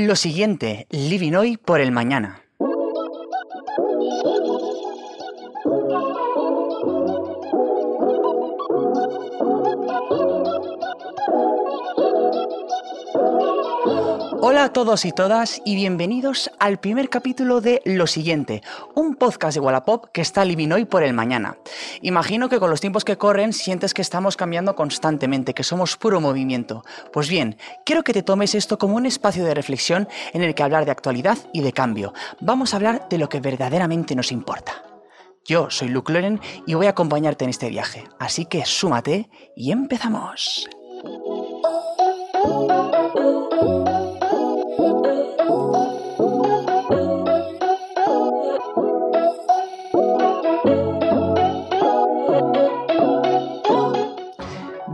Lo siguiente, living hoy por el mañana. Hola a todos y todas y bienvenidos al primer capítulo de Lo Siguiente, un podcast de Wallapop que está living hoy por el mañana. Imagino que con los tiempos que corren sientes que estamos cambiando constantemente, que somos puro movimiento. Pues bien, quiero que te tomes esto como un espacio de reflexión en el que hablar de actualidad y de cambio. Vamos a hablar de lo que verdaderamente nos importa. Yo soy Luke Loren y voy a acompañarte en este viaje, así que súmate y empezamos.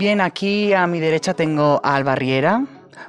Bien, aquí a mi derecha tengo a Alba Riera,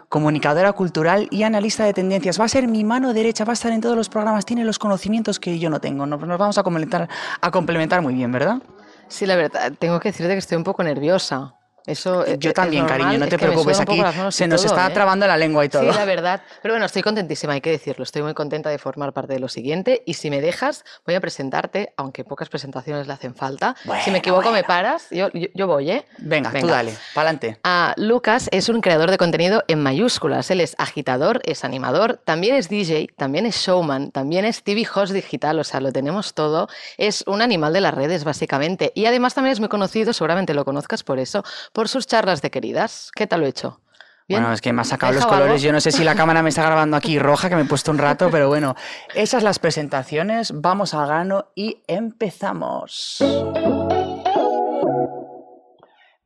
comunicadora cultural y analista de tendencias. Va a ser mi mano derecha, va a estar en todos los programas, tiene los conocimientos que yo no tengo. Nos, vamos a complementar, a complementar muy bien, ¿verdad? Sí, la verdad, tengo que decirte que estoy un poco nerviosa. Eso Yo es también, normal, cariño, no es te que preocupes, aquí se nos todo, está ¿eh? trabando la lengua y todo. Sí, la verdad. Pero bueno, estoy contentísima, hay que decirlo. Estoy muy contenta de formar parte de lo siguiente. Y si me dejas, voy a presentarte, aunque pocas presentaciones le hacen falta. si me equivoco, me paras. Yo, yo, yo voy, ¿eh? Venga, tú Venga. dale, pa'lante. Ah, Lucas es un creador de contenido en mayúsculas. Él es agitador, es animador, también es DJ, también es showman, también es TV host digital, o sea, lo tenemos todo. Es un animal de las redes, básicamente. Y además también es muy conocido, seguramente lo conozcas por eso, por sus charlas de queridas. ¿Qué tal lo he hecho? ¿Bien? Bueno, es que me ha sacado ¿Me he los colores. algo? Yo no sé si la cámara me está grabando aquí roja, que me he puesto un rato, pero bueno, esas las presentaciones. Vamos al grano y empezamos.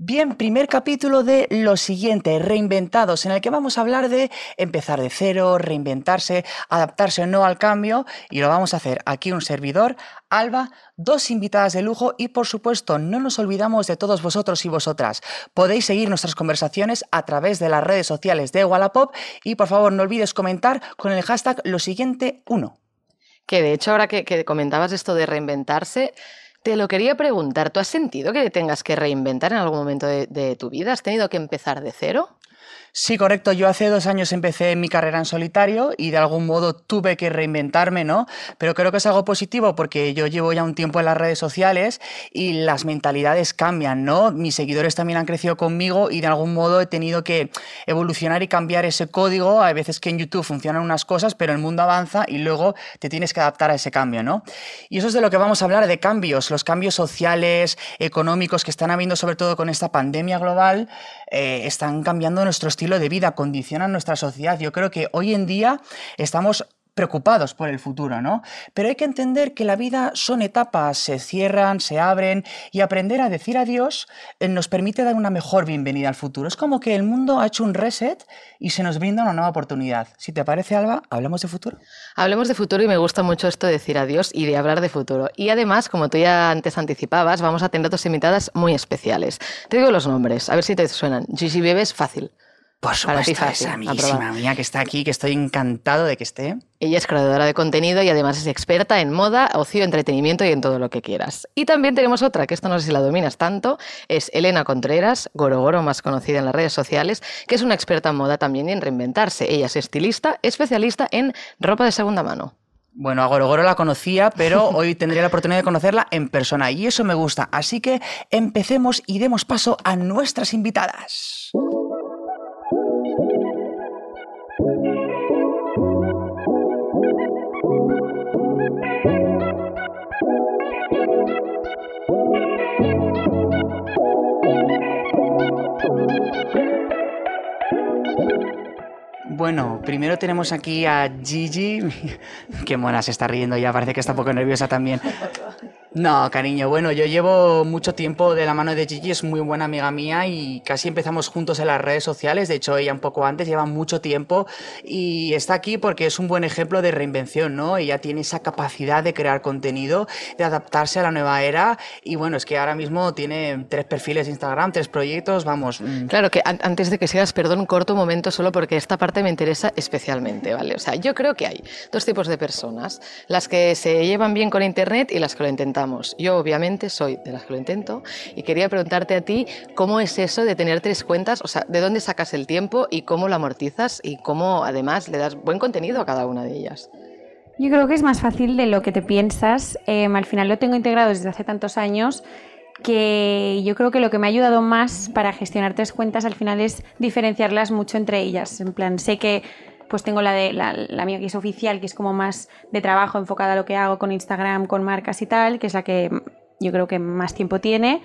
Bien, primer capítulo de lo siguiente, reinventados, en el que vamos a hablar de empezar de cero, reinventarse, adaptarse o no al cambio, y lo vamos a hacer aquí un servidor, Alba, dos invitadas de lujo y por supuesto no nos olvidamos de todos vosotros y vosotras. Podéis seguir nuestras conversaciones a través de las redes sociales de Wallapop y por favor no olvides comentar con el hashtag lo siguiente 1. Que de hecho, ahora que, que comentabas esto de reinventarse, te lo quería preguntar. ¿Tú has sentido que te tengas que reinventar en algún momento de, de tu vida? ¿Has tenido que empezar de cero? Sí, correcto. Yo hace dos años empecé mi carrera en solitario y de algún modo tuve que reinventarme, ¿no? Pero creo que es algo positivo porque yo llevo ya un tiempo en las redes sociales y las mentalidades cambian, ¿no? Mis seguidores también han crecido conmigo y de algún modo he tenido que evolucionar y cambiar ese código. Hay veces que en YouTube funcionan unas cosas, pero el mundo avanza y luego te tienes que adaptar a ese cambio, ¿no? Y eso es de lo que vamos a hablar, de cambios, los cambios sociales, económicos que están habiendo sobre todo con esta pandemia global, eh, están cambiando nuestro estilo de vida, condicionan nuestra sociedad. Yo creo que hoy en día estamos preocupados por el futuro, ¿no? Pero hay que entender que la vida son etapas, se cierran, se abren y aprender a decir adiós eh, nos permite dar una mejor bienvenida al futuro. Es como que el mundo ha hecho un reset y se nos brinda una nueva oportunidad. Si te parece, Alba, ¿hablamos de futuro? Hablemos de futuro y me gusta mucho esto de decir adiós y de hablar de futuro. Y además, como tú ya antes anticipabas, vamos a tener dos invitadas muy especiales. Te digo los nombres, a ver si te suenan. Gigi Bebes, fácil. Por Para ti supuesto, esa amiguísima mía que está aquí, que estoy encantado de que esté. Ella es creadora de contenido y además es experta en moda, ocio, entretenimiento y en todo lo que quieras. Y también tenemos otra, que esto no sé si la dominas tanto, es Elena Contreras, Gorogoro, más conocida en las redes sociales, que es una experta en moda también y en reinventarse. Ella es estilista, especialista en ropa de segunda mano. Bueno, a Gorogoro la conocía, pero hoy tendré la oportunidad de conocerla en persona y eso me gusta. Así que empecemos y demos paso a nuestras invitadas. Bueno, primero tenemos aquí a Gigi. Qué mona se está riendo ya, parece que está un poco nerviosa también. No, cariño, bueno, yo llevo mucho tiempo de la mano de Gigi, es muy buena amiga mía y casi empezamos juntos en las redes sociales, de hecho ella un poco antes, lleva mucho tiempo y está aquí porque es un buen ejemplo de reinvención, ¿no? Ella tiene esa capacidad de crear contenido, de adaptarse a la nueva era y bueno, es que ahora mismo tiene tres perfiles de Instagram, tres proyectos, vamos. mm, Claro que an- antes de que sigas, perdón, un corto momento solo porque esta parte me interesa especialmente, ¿vale? O sea, yo creo que hay dos tipos de personas, las que se llevan bien con Internet y las que lo intentan Yo obviamente soy de las que lo intento y quería preguntarte a ti cómo es eso de tener tres cuentas, o sea, de dónde sacas el tiempo y cómo lo amortizas y cómo además le das buen contenido a cada una de ellas. Yo creo que es más fácil de lo que te piensas. Em, al final lo tengo integrado desde hace tantos años que yo creo que lo que me ha ayudado más para gestionar tres cuentas al final es diferenciarlas mucho entre ellas. En plan, sé que pues tengo la de la, mía que es oficial, que es como más de trabajo enfocada a lo que hago con Instagram, con marcas y tal, que es la que yo creo que más tiempo tiene.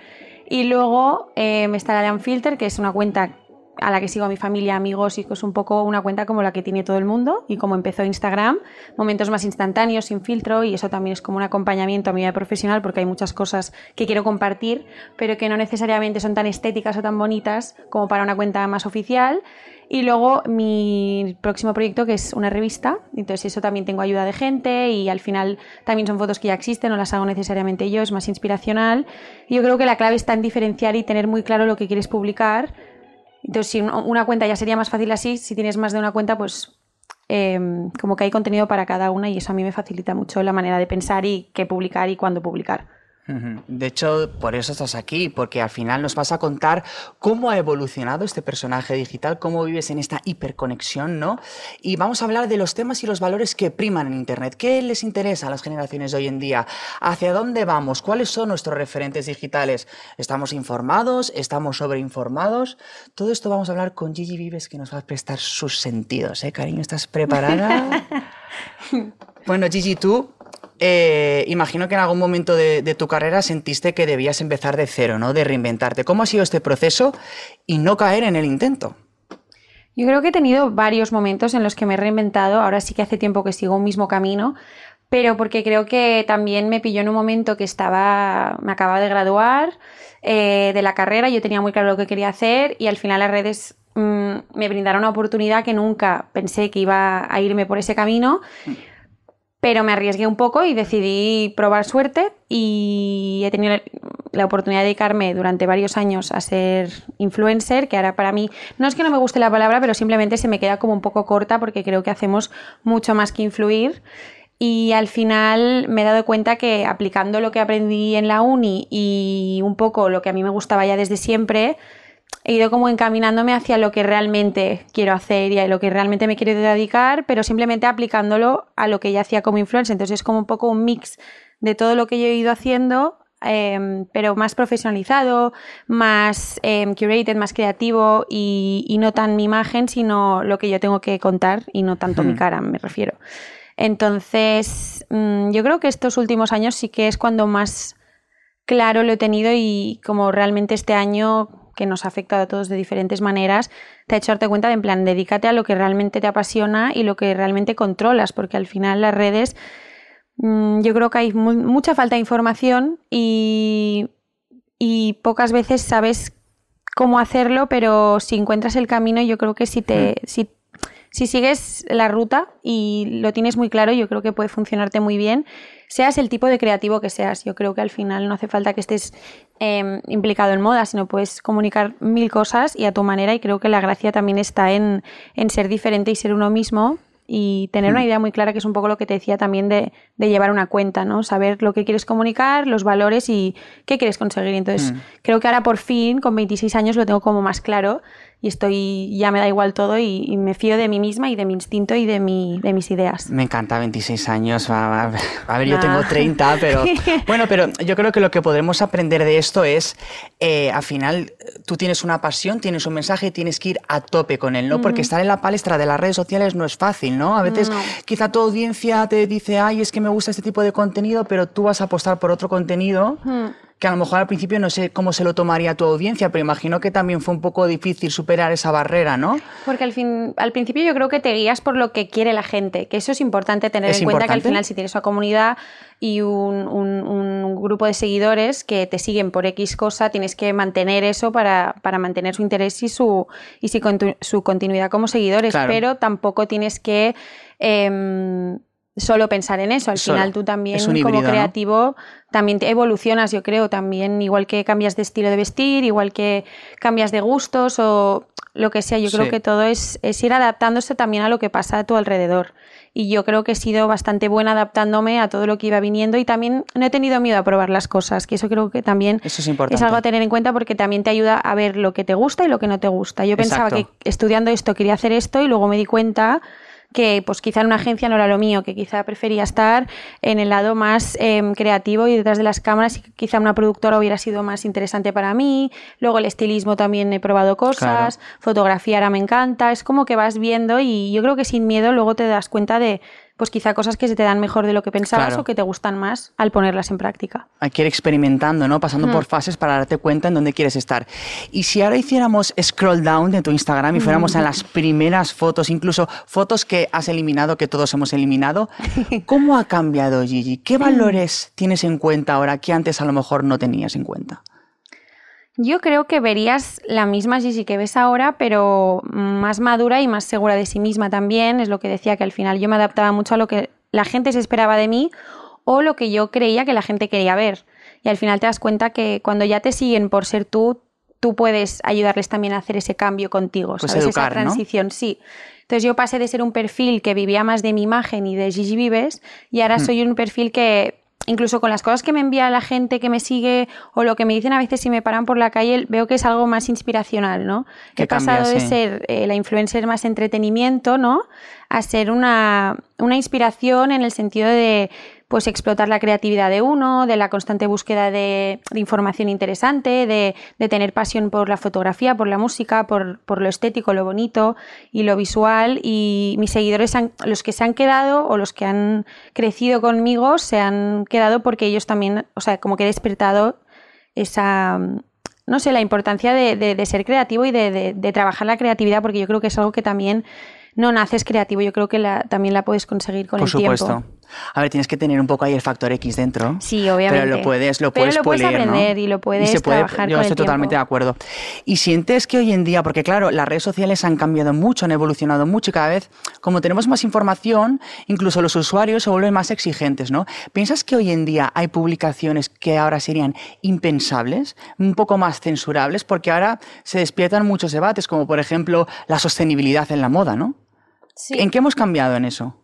Y luego eh, está la de Unfilter, que es una cuenta a la que sigo a mi familia, amigos, y que es un poco una cuenta como la que tiene todo el mundo y como empezó Instagram, momentos más instantáneos, sin filtro, y eso también es como un acompañamiento a mi vida profesional porque hay muchas cosas que quiero compartir, pero que no necesariamente son tan estéticas o tan bonitas como para una cuenta más oficial. Y luego mi próximo proyecto que es una revista, entonces eso también tengo ayuda de gente y al final también son fotos que ya existen, no las hago necesariamente yo, es más inspiracional. Y yo creo que la clave está en diferenciar y tener muy claro lo que quieres publicar entonces, si una cuenta ya sería más fácil así, si tienes más de una cuenta, pues em, como que hay contenido para cada una y eso a mí me facilita mucho la manera de pensar y qué publicar y cuándo publicar. De hecho, por eso estás aquí, porque al final nos vas a contar cómo ha evolucionado este personaje digital, cómo vives en esta hiperconexión, ¿no? Y vamos a hablar de los temas y los valores que priman en Internet. ¿Qué les interesa a las generaciones de hoy en día? ¿Hacia dónde vamos? ¿Cuáles son nuestros referentes digitales? ¿Estamos informados? ¿Estamos sobreinformados? Todo esto vamos a hablar con Gigi Vives, que nos va a prestar sus sentidos, ¿eh, cariño? ¿Estás preparada? bueno, Gigi, tú eh, imagino que en algún momento de, tu carrera sentiste que debías empezar de cero, ¿no? De reinventarte. ¿Cómo ha sido este proceso y no caer en el intento? Yo creo que he tenido varios momentos en los que me he reinventado. Ahora sí que hace tiempo que sigo un mismo camino, pero porque creo que también me pilló en un momento que estaba, me acababa de graduar eh, de la carrera, yo tenía muy claro lo que quería hacer y al final las redes mm, me brindaron una oportunidad que nunca pensé que iba a irme por ese camino. Mm pero me arriesgué un poco y decidí probar suerte y he tenido la oportunidad de dedicarme durante varios años a ser influencer, que ahora para mí no es que no me guste la palabra, pero simplemente se me queda como un poco corta porque creo que hacemos mucho más que influir. Y al final me he dado cuenta que aplicando lo que aprendí en la uni y un poco lo que a mí me gustaba ya desde siempre, he ido como encaminándome hacia lo que realmente quiero hacer y a lo que realmente me quiero dedicar, pero simplemente aplicándolo a lo que ya hacía como influencer. Entonces es como un poco un mix de todo lo que yo he ido haciendo, em, pero más profesionalizado, más em, curated, más creativo y, no tan mi imagen, sino lo que yo tengo que contar y no tanto mi hmm. cara, me refiero. Entonces, mm, yo creo que estos últimos años sí que es cuando más claro lo he tenido y como realmente este año que nos ha afectado a todos de diferentes maneras, te ha hecho darte cuenta de, en plan, dedícate a lo que realmente te apasiona y lo que realmente controlas, porque al final las redes, mm, yo creo que hay mucha falta de información y, y pocas veces sabes cómo hacerlo, pero si encuentras el camino, yo creo que si te... Hmm. Si, si sigues la ruta y lo tienes muy claro, yo creo que puede funcionarte muy bien seas el tipo de creativo que seas. Yo creo que al final no hace falta que estés em, implicado en moda, sino puedes comunicar mil cosas y a tu manera y creo que la gracia también está en, en ser diferente y ser uno mismo y tener una mm. idea muy clara, que es un poco lo que te decía también de, de, llevar una cuenta, ¿no? Saber lo que quieres comunicar, los valores y qué quieres conseguir. Entonces, mm. creo que ahora por fin, con 26 años, lo tengo como más claro y estoy, ya me da igual todo y, me fío de mí misma y de mi instinto y de, mi, de mis ideas. Me encanta 26 años, a, ver, yo tengo 30, pero bueno, pero yo creo que lo que podremos aprender de esto es, eh, al final, tú tienes una pasión, tienes un mensaje, tienes que ir a tope con él, ¿no? Porque estar en la palestra de las redes sociales no es fácil, ¿no? A veces quizá tu audiencia te dice, ay, es que me gusta este tipo de contenido, pero tú vas a apostar por otro contenido que a lo mejor al principio no sé cómo se lo tomaría tu audiencia, pero imagino que también fue un poco difícil superar esa barrera, ¿no? Porque al, fin, al principio yo creo que te guías por lo que quiere la gente, que eso es importante tener en cuenta que al final si tienes una comunidad y un, grupo de seguidores que te siguen por X cosa, tienes que mantener eso para, mantener su interés y su, y su continuidad como seguidores, pero tampoco tienes que... Em, solo pensar en eso. Al Solo. final tú también como creativo también te evolucionas, yo creo, también igual que cambias de estilo de vestir, igual que cambias de gustos o lo que sea. Yo creo que todo es, es ir adaptándose también a lo que pasa a tu alrededor. Y yo creo que he sido bastante buena adaptándome a todo lo que iba viniendo y también no he tenido miedo a probar las cosas, que eso creo que también Eso es importante. es algo a tener en cuenta porque también te ayuda a ver lo que te gusta y lo que no te gusta. Yo pensaba que estudiando esto quería hacer esto y luego me di cuenta que pues quizá en una agencia no era lo mío, que quizá prefería estar en el lado más em, creativo y detrás de las cámaras y que quizá una productora hubiera sido más interesante para mí. Luego el estilismo también he probado cosas, fotografía ahora me encanta, es como que vas viendo y yo creo que sin miedo luego te das cuenta de pues quizá cosas que se te dan mejor de lo que pensabas Claro. o que te gustan más al ponerlas en práctica. Hay que ir experimentando, ¿no? Pasando por fases para darte cuenta en dónde quieres estar. Y si ahora hiciéramos scroll down de tu Instagram y fuéramos a las primeras fotos, incluso fotos que has eliminado, que todos hemos eliminado, ¿cómo ha cambiado Gigi? ¿Qué valores tienes en cuenta ahora que antes a lo mejor no tenías en cuenta? Yo creo que verías la misma Gigi que ves ahora, pero más madura y más segura de sí misma también. Es lo que decía, que al final yo me adaptaba mucho a lo que la gente se esperaba de mí o lo que yo creía que la gente quería ver. Y al final te das cuenta que cuando ya te siguen por ser tú, tú puedes ayudarles también a hacer ese cambio contigo, Pues ¿sabes? educar, Esa ¿no? transición, sí. Entonces yo pasé de ser un perfil que vivía más de mi imagen y de Gigi Vives y ahora Hmm. soy un perfil que incluso con las cosas que me envía la gente que me sigue o lo que me dicen a veces si me paran por la calle, veo que es algo más inspiracional, ¿no? Que He pasado cambia, de sí. ser eh, la influencer más entretenimiento, ¿no? A ser una, una inspiración en el sentido de pues explotar la creatividad de uno, de la constante búsqueda de, de información interesante, de, de tener pasión por la fotografía, por la música, por, por lo estético, lo bonito y lo visual. Y mis seguidores, han- los que se han quedado o los que han crecido conmigo, se han quedado porque ellos también, o sea, como que he despertado esa, no sé, la importancia de, de- de ser creativo y de, de- de trabajar la creatividad, porque yo creo que es algo que también no naces creativo, yo creo que la- también la puedes conseguir con Por el supuesto. tiempo. A ver, tienes que tener un poco ahí el factor X dentro. Sí, obviamente. Pero lo puedes, lo Pero puedes lo puedes pulir, ¿no? aprender y lo puedes se puede- trabajar Yo con el estoy totalmente tiempo. de acuerdo. Y sientes que hoy en día, porque claro, las redes sociales han cambiado mucho, han evolucionado mucho y cada vez, como tenemos más información, incluso los usuarios se vuelven más exigentes, ¿no? ¿Piensas que hoy en día hay publicaciones que ahora serían impensables, un poco más censurables? Porque ahora se despiertan muchos debates, como por ejemplo la sostenibilidad en la moda, ¿no? Sí. ¿En qué hemos cambiado en eso?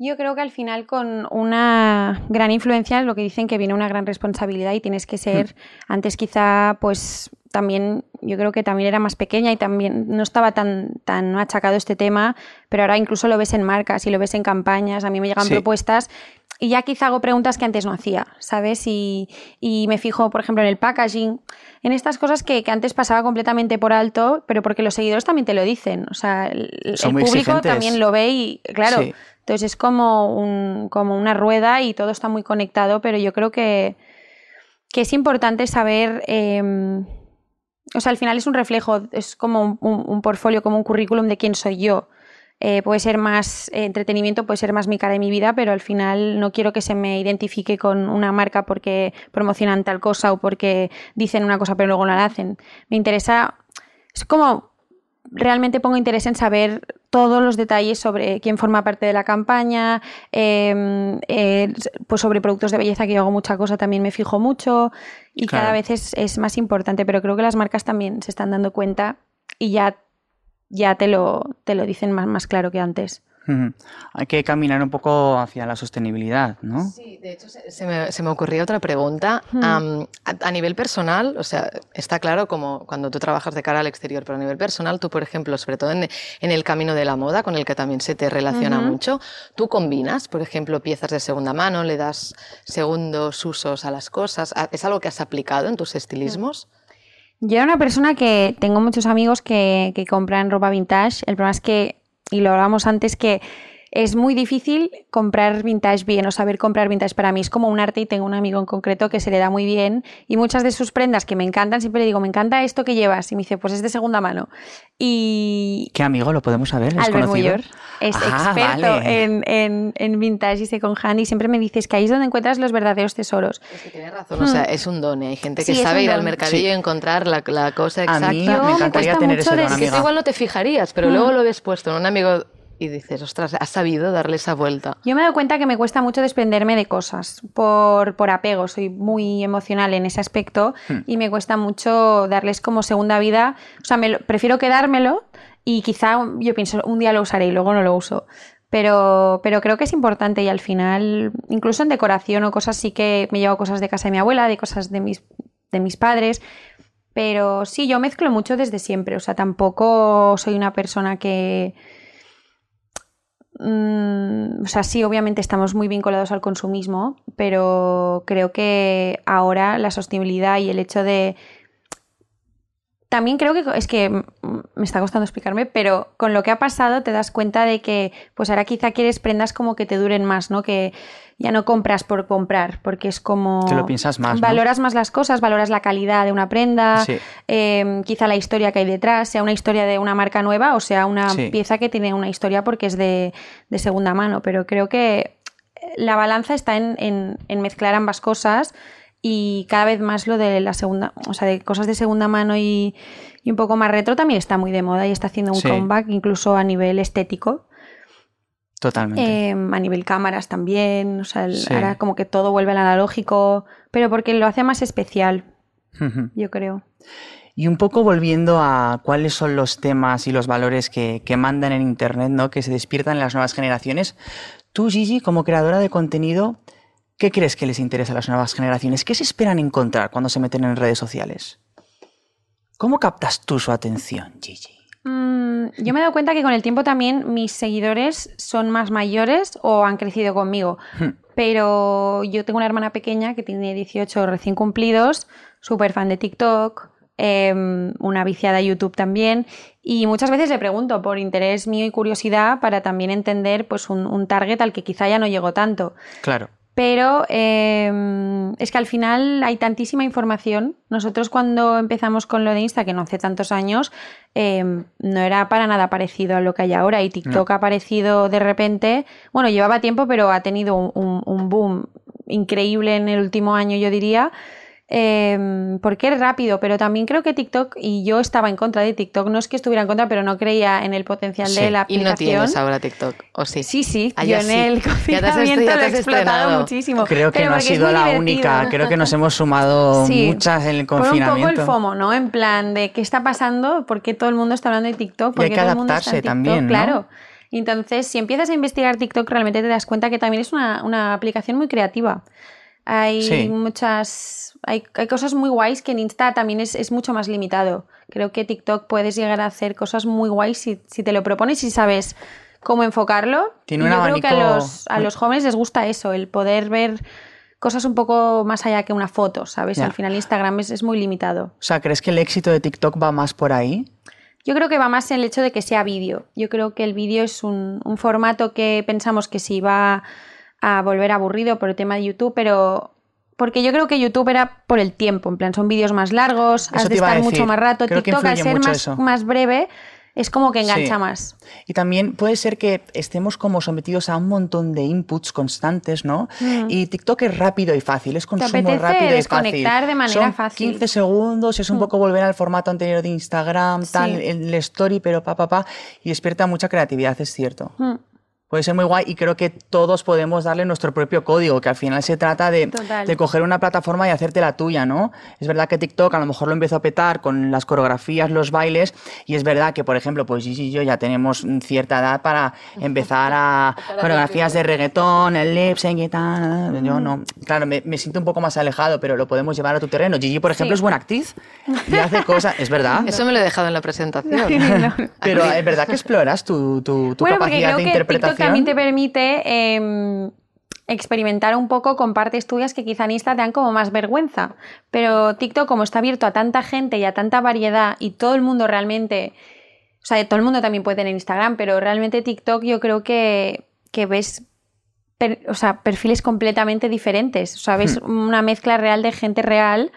Yo creo que al final con una gran influencia es lo que dicen que viene una gran responsabilidad y tienes que ser, antes quizá pues también, yo creo que también era más pequeña y también no estaba tan, tan achacado este tema, pero ahora incluso lo ves en marcas y lo ves en campañas, a mí me llegan Sí. propuestas y ya quizá hago preguntas que antes no hacía, ¿sabes? Y, y me fijo, por ejemplo, en el packaging, en estas cosas que, que antes pasaba completamente por alto, pero porque los seguidores también te lo dicen, o sea, el, el público exigentes. también lo ve y, claro, Sí. Entonces es como, un, como una rueda y todo está muy conectado, pero yo creo que, es importante saber, eh, o sea, al final es un reflejo, es como un, un- un portfolio, como un currículum de quién soy yo. Eh, puede ser más eh, entretenimiento, puede ser más mi cara y mi vida, pero al final no quiero que se me identifique con una marca porque promocionan tal cosa o porque dicen una cosa pero luego no la hacen. Me interesa, es como realmente pongo interés en saber todos los detalles sobre quién forma parte de la campaña, eh, eh, pues sobre productos de belleza, que yo hago mucha cosa, también me fijo mucho y Claro. cada vez es, es más importante, pero creo que las marcas también se están dando cuenta y ya, ya te, lo, te lo dicen más, más claro que antes. Hay que caminar un poco hacia la sostenibilidad, ¿no? Sí, de hecho se, se me, se me ocurría otra pregunta. Hmm. A, a nivel personal, o sea, está claro como cuando tú trabajas de cara al exterior, pero a nivel personal, tú, por ejemplo, sobre todo en, en el camino de la moda, con el que también se te relaciona mucho, tú combinas, por ejemplo, piezas de segunda mano, le das segundos usos a las cosas. ¿A- ¿Es algo que has aplicado en tus estilismos? Yo era una persona que tengo muchos amigos que, que compran ropa vintage. El problema es que, y lo hablábamos antes, que es muy difícil comprar vintage bien o saber comprar vintage para mí. Es como un arte y tengo un amigo en concreto que se le da muy bien y muchas de sus prendas que me encantan, siempre le digo, me encanta esto que llevas y me dice, pues es de segunda mano. Y ¿Qué amigo lo podemos saber? ¿Es Albert? Muyor es Ah, experto vale. en, en, en vintage y second hand y siempre me dices que ahí es donde encuentras los verdaderos tesoros. Es que tienes razón, o sea, es un don. ¿eh? Hay gente que Hmm. Sí, sabe ir al mercadillo Sí. y encontrar la, la cosa A exacta. mí Yo me encantaría tener ese don, que igual no te fijarías, pero luego lo ves puesto en un amigo y dices, ostras, has sabido darle esa vuelta. Yo me he dado cuenta que me cuesta mucho desprenderme de cosas por, por apego, soy muy emocional en ese aspecto Hmm. y me cuesta mucho darles como segunda vida, o sea, me lo- prefiero quedármelo y quizá yo pienso un día lo usaré y luego no lo uso. Pero, pero creo que es importante y al final, incluso en decoración o cosas, sí que me llevo cosas de casa de mi abuela, de cosas de mis, de mis padres. Pero sí, yo mezclo mucho desde siempre. O sea, tampoco soy una persona que. Mm, o sea, sí, obviamente estamos muy vinculados al consumismo, pero creo que ahora la sostenibilidad y el hecho de. También creo que es que me está costando explicarme, pero con lo que ha pasado te das cuenta de que pues ahora quizá quieres prendas como que te duren más, ¿no? Que ya no compras por comprar, porque es como Te lo piensas más, ¿no? valoras más las cosas, valoras la calidad de una prenda, Sí. eh, quizá la historia que hay detrás, sea una historia de una marca nueva o sea una Sí. pieza que tiene una historia porque es de, de segunda mano. Pero creo que la balanza está en, en- en mezclar ambas cosas y cada vez más lo de la segunda, o sea, de cosas de segunda mano y, y un poco más retro también está muy de moda y está haciendo un Sí. comeback incluso a nivel estético. Totalmente. Eh, a nivel cámaras también, o sea, el- Sí. ahora como que todo vuelve al analógico, pero porque lo hace más especial, yo creo. Y un poco volviendo a cuáles son los temas y los valores que, que mandan en Internet, ¿no? que se despiertan en las nuevas generaciones. Tú, Gigi, como creadora de contenido, ¿qué crees que les interesa a las nuevas generaciones? ¿Qué se esperan encontrar cuando se meten en redes sociales? ¿Cómo captas tú su atención, Gigi? Mm, yo me he dado cuenta que con el tiempo también mis seguidores son más mayores o han crecido conmigo. Hmm. Pero yo tengo una hermana pequeña que tiene 18 recién cumplidos, súper fan de TikTok, em, una viciada a YouTube también. Y muchas veces le pregunto por interés mío y curiosidad para también entender pues, un, un target al que quizá ya no llego tanto. Claro. Pero eh, es que al final hay tantísima información. Nosotros cuando empezamos con lo de Insta, que no hace tantos años, eh, no era para nada parecido a lo que hay ahora. Y TikTok ha aparecido de repente, bueno, llevaba tiempo, pero ha tenido un, un- un boom increíble en el último año, yo diría. Eh, porque es rápido, pero también creo que TikTok, y yo estaba en contra de TikTok, no es que estuviera en contra, pero no creía en el potencial Sí, de la Y aplicación. no tienes ahora TikTok, ¿o sí? Sí, sí, Ah, yo ya en sí. el Ya te has confinamiento ya te lo he explotado estrenado. muchísimo. Creo que pero no ha sido la divertido. única. Creo que nos hemos sumado Sí. muchas en el Por un poco confinamiento. el FOMO, ¿no? En plan de qué está pasando, por qué todo el mundo está hablando de TikTok, Y por hay qué que todo el mundo está en adaptarse TikTok, también, ¿no? claro. Entonces, si empiezas a investigar TikTok, realmente te das cuenta que también es una, una aplicación muy creativa. Hay Sí. muchas. Hay, hay cosas muy guays que en Insta también es, es mucho más limitado. Creo que TikTok puedes llegar a hacer cosas muy guays si, si te lo propones y sabes cómo enfocarlo. Tiene Y yo creo que a los, a los jóvenes les gusta eso, el poder ver cosas un poco más allá que una foto, ¿sabes? Al final Instagram es, es muy limitado. O sea, ¿crees que el éxito de TikTok va más por ahí? Yo creo que va más en el hecho de que sea vídeo. Yo creo que el vídeo es un, un formato que pensamos que se iba a volver aburrido por el tema de YouTube, pero porque yo creo que YouTube era por el tiempo, en plan son vídeos más largos, has de estar mucho más rato. Creo TikTok al ser más, breve es como que engancha Sí. más. Y también puede ser que estemos como sometidos a un montón de inputs constantes, ¿no? Y TikTok es rápido y fácil, es consumo Mm. apetece rápido y desconectar fácil. de manera Son fácil. Mm. 15 segundos, es un poco volver al formato anterior de Instagram, tal, Sí. el story, pero pa, pa, pa, y despierta mucha creatividad, es cierto. Mm. Puede ser muy guay y creo que todos podemos darle nuestro propio código, que al final se trata de, de coger una plataforma y hacerte la tuya, ¿no? Es verdad que TikTok a lo mejor lo empezó a petar con las coreografías, los bailes, y es verdad que, por ejemplo, pues Gigi y yo ya tenemos cierta edad para empezar a coreografías de reggaetón, el lip sync y tal. Yo no. Claro, me, me siento un poco más alejado, pero lo podemos llevar a tu terreno. Gigi, por ejemplo, Sí. es buena actriz y hace cosas, es verdad. Eso me lo he dejado en la presentación. Pero es verdad que exploras tu, tu, tu bueno, capacidad de interpretación. También te permite em, experimentar un poco con partes tuyas que quizá en Insta te dan como más vergüenza. Pero TikTok, como está abierto a tanta gente y a tanta variedad y todo el mundo realmente. O sea, todo el mundo también puede tener Instagram, pero realmente TikTok yo creo que, que ves per- o sea, perfiles completamente diferentes. O sea, ves una mezcla real de gente real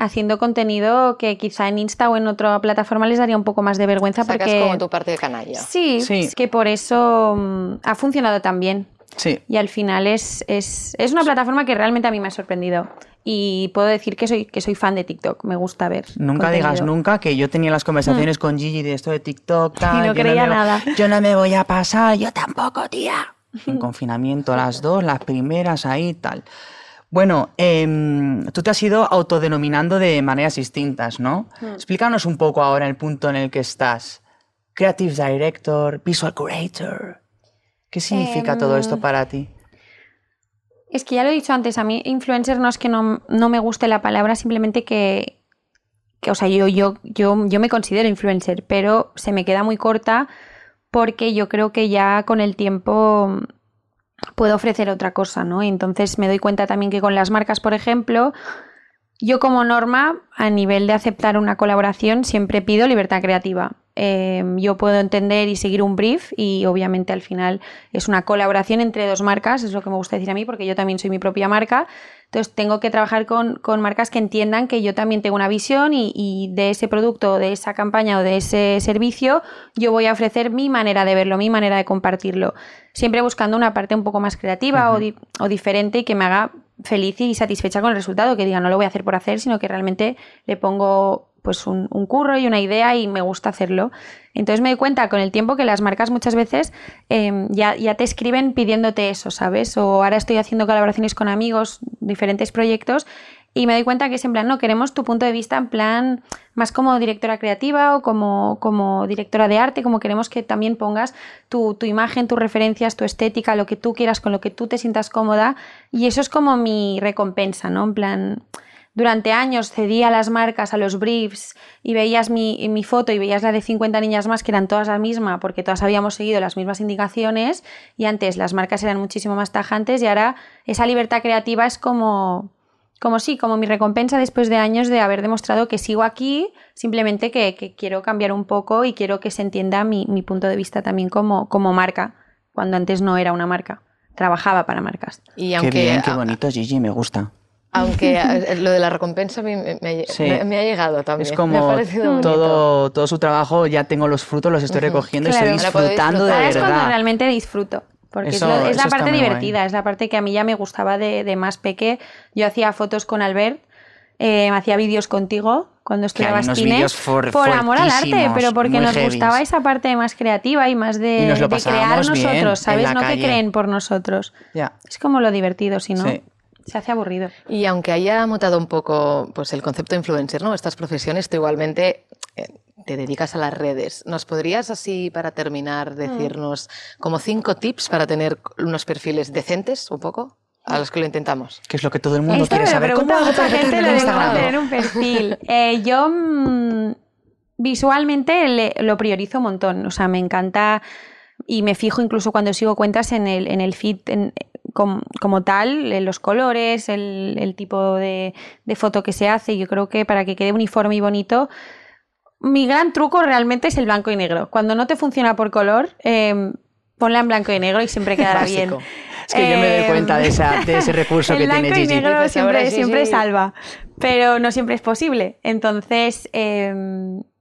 haciendo contenido que quizá en Insta o en otra plataforma les daría un poco más de vergüenza Sacas porque como tu parte de canalla. Sí, Sí. es que por eso mm, ha funcionado tan bien. Sí. Y al final es, es, es una plataforma que realmente a mí me ha sorprendido. Y puedo decir que soy, que soy fan de TikTok, me gusta ver. Nunca digas contenido. nunca que yo tenía las conversaciones con Gigi de esto de TikTok, tal, no yo creía me- nada. Yo no me voy a pasar, yo tampoco, tía. En confinamiento las dos, las primeras ahí, tal. Bueno, em, tú te has ido autodenominando de maneras distintas, ¿no? Explícanos un poco ahora el punto en el que estás. Creative Director, Visual Curator. ¿Qué significa todo esto Em, para ti? Es que ya lo he dicho antes, a mí influencer no es que no, no me guste la palabra, simplemente que, que, o sea, yo, yo, yo, yo me considero influencer, pero se me queda muy corta porque yo creo que ya con el tiempo puedo ofrecer otra cosa, ¿no? Entonces me doy cuenta también que con las marcas, por ejemplo, yo como norma, a nivel de aceptar una colaboración, siempre pido libertad creativa. Eh, yo puedo entender y seguir un brief y obviamente al final es una colaboración entre dos marcas, es lo que me gusta decir a mí porque yo también soy mi propia marca. Entonces tengo que trabajar con, con marcas que entiendan que yo también tengo una visión y, y de ese producto, de esa campaña o de ese servicio, yo voy a ofrecer mi manera de verlo, mi manera de compartirlo. Siempre buscando una parte un poco más creativa o, di- o diferente y que me haga feliz y satisfecha con el resultado, que diga no lo voy a hacer por hacer, sino que realmente le pongo pues un, un curro y una idea y me gusta hacerlo. Entonces me doy cuenta con el tiempo que las marcas muchas veces eh, ya, ya te escriben pidiéndote eso, ¿sabes? O ahora estoy haciendo colaboraciones con amigos, diferentes proyectos, y me doy cuenta que es en plan, no, queremos tu punto de vista en plan más como directora creativa o como, como directora de arte, como queremos que también pongas tu, tu imagen, tus referencias, tu estética, lo que tú quieras, con lo que tú te sientas cómoda. Y eso es como mi recompensa, ¿no? En plan, durante años cedí a las marcas, a los briefs, y veías mi, mi foto y veías la de 50 niñas más, que eran todas la misma, porque todas habíamos seguido las mismas indicaciones, y antes las marcas eran muchísimo más tajantes, y ahora esa libertad creativa es como, como sí, como mi recompensa después de años de haber demostrado que sigo aquí, simplemente que, que quiero cambiar un poco y quiero que se entienda mi, mi punto de vista también como, como marca, cuando antes no era una marca, trabajaba para marcas. Y Qué aunque, bien, qué bonito, Gigi, me gusta. Aunque a- lo de la recompensa me, me- me- Sí. me- me ha llegado también. Es me ha como todo, todo su trabajo, ya tengo los frutos, los estoy recogiendo y Claro. estoy Ahora puedo disfrutando de Ahora es cuando verdad. realmente disfruto. Porque Eso- es, lo- es la parte divertida, es la parte que a mí ya me gustaba de, de más peque. Yo hacía fotos con Albert, eh, hacía vídeos contigo cuando estudiabas cine. por amor al arte, pero porque nos heavies. gustaba esa parte más creativa y más de, Y nos lo de crear nosotros, ¿sabes? No que calle. creen por nosotros. Ya. Es como lo divertido, si no, Sí. Se hace aburrido. Y aunque haya mutado un poco pues, el concepto de influencer, ¿no? Estas profesiones, tú igualmente eh, te dedicas a las redes. ¿Nos podrías así, para terminar, decirnos como cinco tips para tener unos perfiles decentes, un poco? A los que lo intentamos. Que es lo que todo el mundo Esto quiere me saber. ¿Cómo hago para gente lo Instagram? tener un perfil. Eh, yo mm, visualmente le- lo priorizo un montón. O sea, me encanta y me fijo incluso cuando sigo cuentas en el, en el feed en- com- como tal, los colores, el, el tipo de, de foto que se hace. Yo creo que para que quede uniforme y bonito, mi gran truco realmente es el blanco y negro. Cuando no te funciona por color, eh, ponla en blanco y negro y siempre quedará bien. Básico. Es que yo me doy Eh, cuenta de, esa- de ese recurso el que blanco tiene y Gigi. negro Dices, ahora siempre, sí, siempre sí. salva, pero no siempre es posible. Entonces, eh,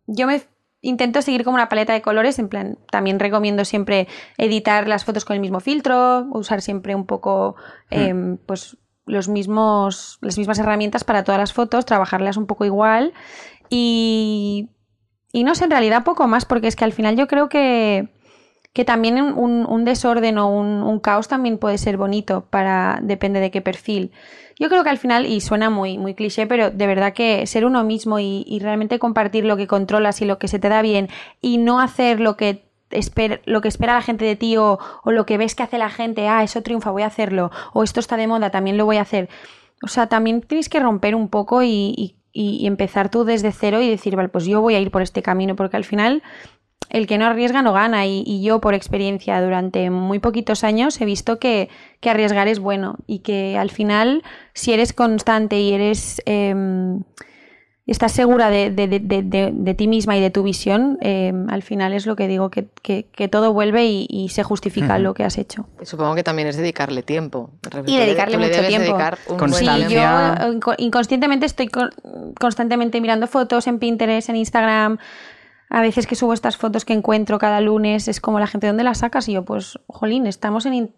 yo me intento seguir como una paleta de colores, en plan, también recomiendo siempre editar las fotos con el mismo filtro, usar siempre un poco, eh, pues, los mismos, las mismas herramientas para todas las fotos, trabajarlas un poco igual. Y, y no sé, en realidad poco más, porque es que al final yo creo que que también un, un desorden o un, caos también puede ser bonito para depende de qué perfil. Yo creo que al final, y suena muy, muy cliché, pero de verdad que ser uno mismo y, y realmente compartir lo que controlas y lo que se te da bien y no hacer lo que lo que espera la gente de ti o, o lo que ves que hace la gente, ah, eso triunfa, voy a hacerlo, o esto está de moda, también lo voy a hacer. O sea, también tienes que romper un poco y, y- y empezar tú desde cero y decir, vale, pues yo voy a ir por este camino, porque al final el que no arriesga no gana y, y yo por experiencia durante muy poquitos años he visto que, que arriesgar es bueno y que al final si eres constante y eres em, estás segura de, de- de- de- de- de ti misma y de tu visión, em, al final es lo que digo, que, que- que todo vuelve y, y se justifica lo que has hecho. Supongo que también es dedicarle tiempo. Y dedicarle Tú le mucho debes tiempo. dedicar. Sí, yo eh, inco- inconscientemente estoy con- constantemente mirando fotos en Pinterest, en Instagram. A veces que subo estas fotos que encuentro cada lunes, es como la gente, ¿dónde las sacas? Y yo, pues, jolín, estamos en,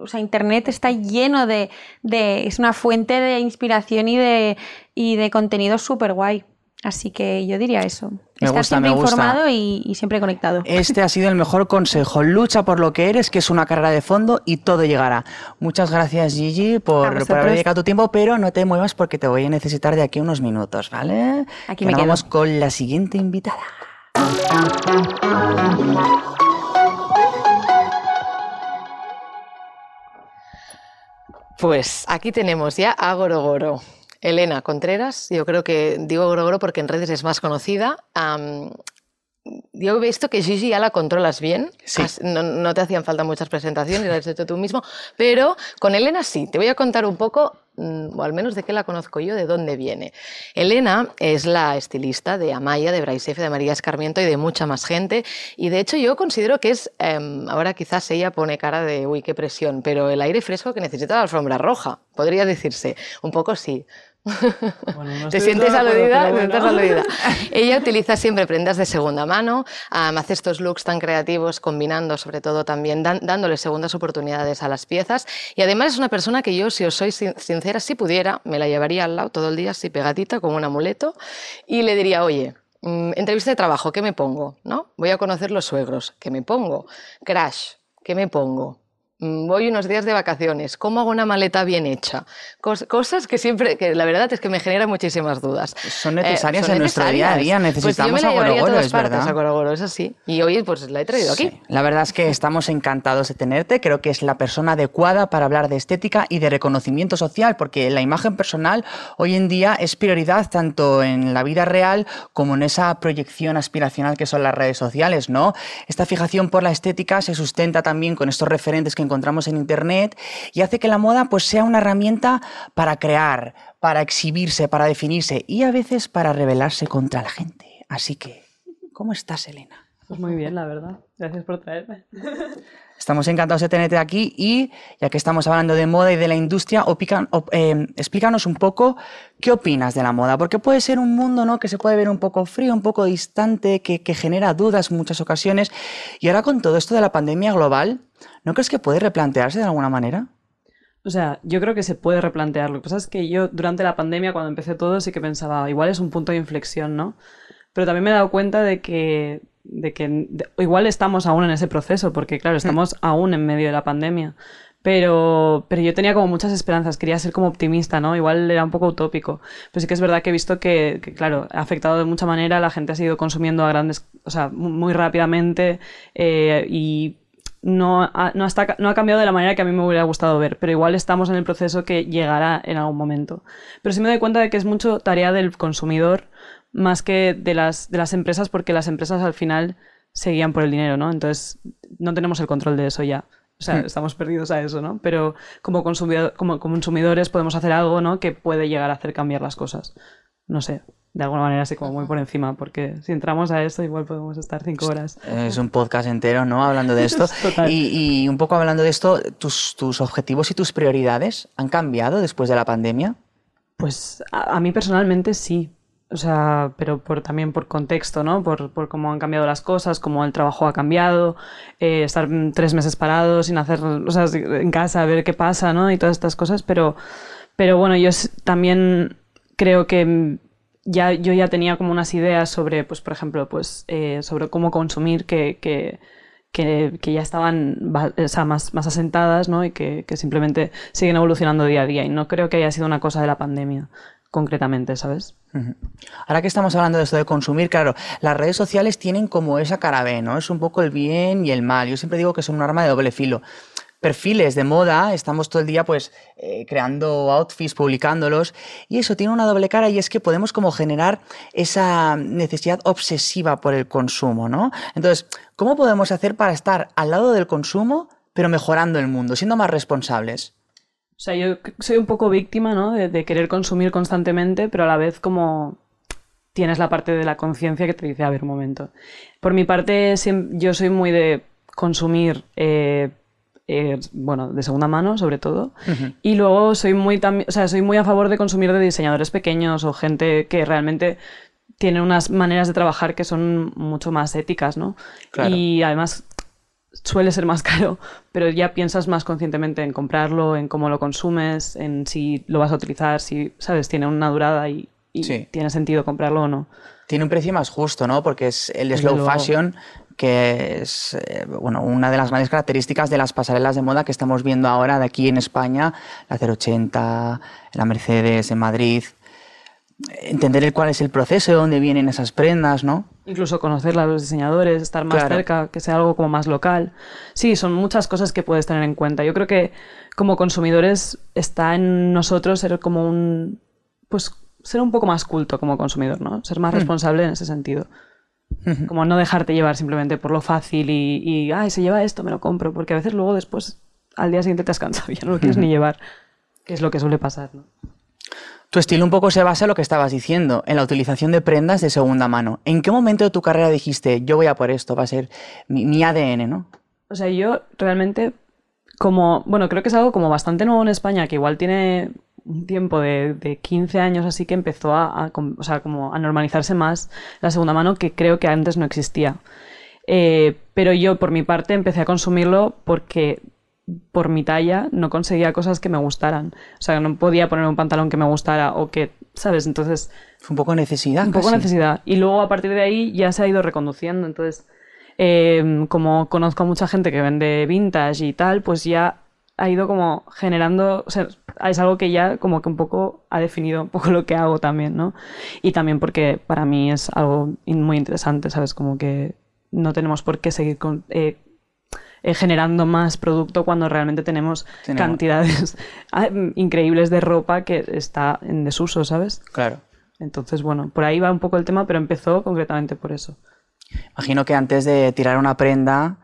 o sea, Internet está lleno de, de es una fuente de inspiración y de, y de contenido súper guay. Así que yo diría eso. Me Estar gusta, siempre me gusta. informado y, y siempre conectado. Este ha sido el mejor consejo. Lucha por lo que eres, que es una carrera de fondo y todo llegará. Muchas gracias, Gigi, por, por haber dedicado tu tiempo, pero no te muevas porque te voy a necesitar de aquí unos minutos, ¿vale? Aquí Que me quedo. vamos con la siguiente invitada. Pues aquí tenemos ya a Gorogoro. Elena Contreras, yo creo que digo Gorogoro porque en redes es más conocida. Yo he visto que Gigi ya la controlas bien. Sí. No, no te hacían falta muchas presentaciones, las has hecho tú mismo. Pero con Elena sí. Te voy a contar un poco, o al menos de qué la conozco yo, de dónde viene. Elena es la estilista de Amaya, de Braisef, de María Escarmiento y de mucha más gente. Y de hecho yo considero que es, em, ahora quizás ella pone cara de, uy, qué presión, pero el aire fresco que necesita la alfombra roja, podría decirse. Un poco sí. Bueno, no ¿Te sientes aludida? pero ¿Te sientes bueno. aludida? Ella utiliza siempre prendas de segunda mano, am, hace estos looks tan creativos, combinando sobre todo también, dan- dándole segundas oportunidades a las piezas. Y además es una persona que yo, si os soy sin- sincera, si pudiera, me la llevaría al lado todo el día así pegadita, como un amuleto, y le diría, oye, mm, entrevista de trabajo, ¿qué me pongo? ¿No? Voy a conocer los suegros, ¿qué me pongo? Crash, ¿qué me pongo? Mm, Voy unos días de vacaciones. ¿Cómo hago una maleta bien hecha? Cos- cosas que siempre, que la verdad es que me generan muchísimas dudas. Son Eh, necesarias son en nuestro día a día. necesarias. Necesitamos pues yo me a la llevaría Gorogoro, es partes, verdad. a Gorogoro, es así. Y hoy pues la he traído aquí. Sí, La verdad es que estamos encantados de tenerte. Creo que es la persona adecuada para hablar de estética y de reconocimiento social, porque la imagen personal hoy en día es prioridad tanto en la vida real como en esa proyección aspiracional que son las redes sociales, ¿no? Esta fijación por la estética se sustenta también con estos referentes que encontramos en internet y hace que la moda pues sea una herramienta para crear, para exhibirse, para definirse y a veces para rebelarse contra la gente. Así que, ¿cómo estás, Elena? Pues muy bien, la verdad. Gracias por traerme. Estamos encantados de tenerte aquí y ya que estamos hablando de moda y de la industria, opican- op- eh, explícanos un poco qué opinas de la moda, porque puede ser un mundo ¿no? que se puede ver un poco frío, un poco distante, que, que genera dudas en muchas ocasiones. Y ahora con todo esto de la pandemia global, ¿no crees que puede replantearse de alguna manera? O sea, yo creo que se puede replantear. Lo que pasa es que yo durante la pandemia, cuando empecé todo, sí que pensaba, igual es un punto de inflexión, ¿no? Pero también me he dado cuenta de que, de que de- igual estamos aún en ese proceso, porque claro, estamos aún en medio de la pandemia. Pero, pero yo tenía como muchas esperanzas, quería ser como optimista, ¿no? Igual era un poco utópico. Pero sí que es verdad que he visto que, que, claro, ha afectado de mucha manera, la gente ha seguido consumiendo a grandes, o sea, mu- muy rápidamente eh, y no ha, no, está- no ha cambiado de la manera que a mí me hubiera gustado ver, pero igual estamos en el proceso que llegará en algún momento. Pero sí me doy cuenta de que es mucho tarea del consumidor más que de las, de las empresas, porque las empresas al final se guían por el dinero, ¿no? Entonces no tenemos el control de eso ya. O sea, Hmm. estamos perdidos a eso, ¿no? Pero como, consumidor- como consumidores podemos hacer algo, ¿no? Que puede llegar a hacer cambiar las cosas. No sé, de alguna manera así como muy por encima, porque si entramos a esto igual podemos estar cinco horas. Es un podcast entero, ¿no? Hablando de esto. Total. Y, y un poco hablando de esto, ¿tus, tus objetivos y tus prioridades han cambiado después de la pandemia? Pues a, a mí personalmente sí. O sea, pero por, también por contexto, ¿no? Por, por cómo han cambiado las cosas, cómo el trabajo ha cambiado, eh, estar mm, tres meses parados sin hacer, o sea, en casa, ver qué pasa, ¿no? Y todas estas cosas, pero, pero bueno, yo también creo que ya, yo ya tenía como unas ideas sobre, pues, por ejemplo, pues, eh, sobre cómo consumir que, que, que, que ya estaban o sea, más, más asentadas, ¿no? Y que simplemente siguen evolucionando día a día. Y no creo que haya sido una cosa de la pandemia, concretamente, ¿sabes? Ahora que estamos hablando de esto de consumir, claro, las redes sociales tienen como esa cara B, ¿no? Es un poco el bien y el mal. Yo siempre digo que son un arma de doble filo. Perfiles de moda, estamos todo el día pues eh, creando outfits, publicándolos, y eso tiene una doble cara y es que podemos como generar esa necesidad obsesiva por el consumo, ¿no? Entonces, ¿cómo podemos hacer para estar al lado del consumo, pero mejorando el mundo, siendo más responsables? O sea, yo soy un poco víctima, ¿no? De, de querer consumir constantemente, pero a la vez como tienes la parte de la conciencia que te dice, a ver, un momento. Por mi parte, yo soy muy de consumir, eh, eh, bueno, de segunda mano, sobre todo. Y luego soy muy o sea, soy muy a favor de consumir de diseñadores pequeños o gente que realmente tiene unas maneras de trabajar que son mucho más éticas, ¿no? Claro. Y además suele ser más caro, pero ya piensas más conscientemente en comprarlo, en cómo lo consumes, en si lo vas a utilizar, si, ¿sabes? Tiene una durada y, y Sí. tiene sentido comprarlo o no. Tiene un precio más justo, ¿no? Porque es el Desde slow luego. fashion, que es eh, bueno, una de las grandes características de las pasarelas de moda que estamos viendo ahora de aquí en España, la 080, la Mercedes en Madrid. Entender el cuál es el proceso, de dónde vienen esas prendas, ¿no? Incluso conocer a los diseñadores, estar más Claro. cerca, que sea algo como más local. Sí, son muchas cosas que puedes tener en cuenta. Yo creo que como consumidores está en nosotros ser como un... Pues ser un poco más culto como consumidor, ¿no? Ser más responsable en ese sentido. Como no dejarte llevar simplemente por lo fácil y, y, ay, se lleva esto, me lo compro. Porque a veces luego después, al día siguiente te has cansado y ya no lo quieres ni llevar. Que es lo que suele pasar, ¿no? Tu estilo un poco se basa en lo que estabas diciendo, en la utilización de prendas de segunda mano. ¿En qué momento de tu carrera dijiste, yo voy a por esto, va a ser mi, ADN, ¿no? O sea, yo realmente, como, bueno, creo que es algo como bastante nuevo en España, que igual tiene un tiempo de, de 15 años así que empezó a normalizarse más la segunda mano, que creo que antes no existía. Eh, pero yo, por mi parte, empecé a consumirlo porque por mi talla no conseguía cosas que me gustaran. O sea, no podía poner un pantalón que me gustara o que, ¿sabes? Entonces, Fue un poco necesidad. un poco casi. necesidad. Y luego a partir de ahí ya se ha ido reconduciendo. Entonces, eh, como conozco a mucha gente que vende vintage y tal, pues ya ha ido como generando, o sea, es algo que ya como que un poco ha definido un poco lo que hago también, ¿no? Y también porque para mí es algo muy interesante, ¿sabes? Como que no tenemos por qué seguir con, eh, eh, generando más producto cuando realmente tenemos, Tenemos. cantidades increíbles de ropa que está en desuso, ¿sabes? Claro. Entonces, bueno, por ahí va un poco el tema, pero empezó concretamente por eso. Imagino que antes de tirar una prenda,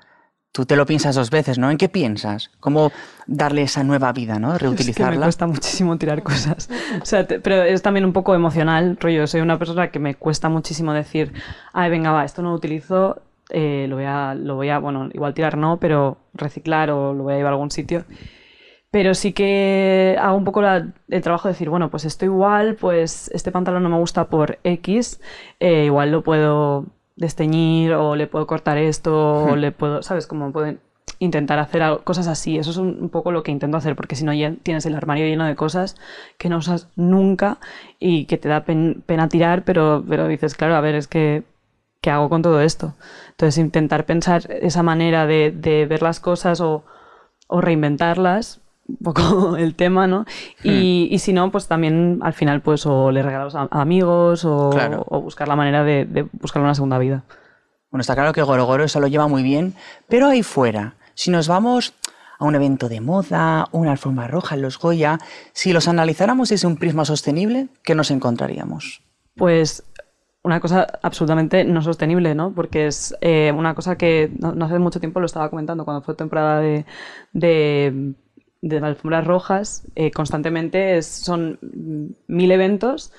tú te lo piensas dos veces, ¿no? ¿En qué piensas? ¿Cómo darle esa nueva vida, ¿no? Es que me Reutilizarla. cuesta muchísimo tirar cosas. O sea, te- pero es también un poco emocional, rollo. Soy una persona que me cuesta muchísimo decir, ay, venga, va, esto no lo utilizo, eh, lo voy a, lo voy a, bueno, igual tirar no, pero reciclar o lo voy a llevar a algún sitio. Pero sí que hago un poco la- el trabajo de decir, bueno, pues esto igual, pues este pantalón no me gusta por X, eh, igual lo puedo desteñir o le puedo cortar esto o le puedo, ¿sabes? Como pueden intentar hacer algo- cosas así. Eso es un, un poco lo que intento hacer, porque si no ya tienes el armario lleno de cosas que no usas nunca y que te da pen- pena tirar, pero, pero dices, claro, a ver, es que, ¿qué hago con todo esto? Entonces intentar pensar esa manera de, de ver las cosas o, o reinventarlas, un poco el tema, ¿no? Y, y si no, pues también al final pues o le regalos a, a amigos o, Claro. o buscar la manera de, de buscar una segunda vida. Bueno, está claro que Gorogoro eso lo lleva muy bien, pero ahí fuera, si nos vamos a un evento de moda, una alfombra roja en los Goya, si los analizáramos desde un prisma sostenible, ¿qué nos encontraríamos? Pues una cosa absolutamente no sostenible, ¿no? Porque es eh, una cosa que no, no hace mucho tiempo lo estaba comentando cuando fue temporada de, de, de alfombras rojas. eh, constantemente es- son mil eventos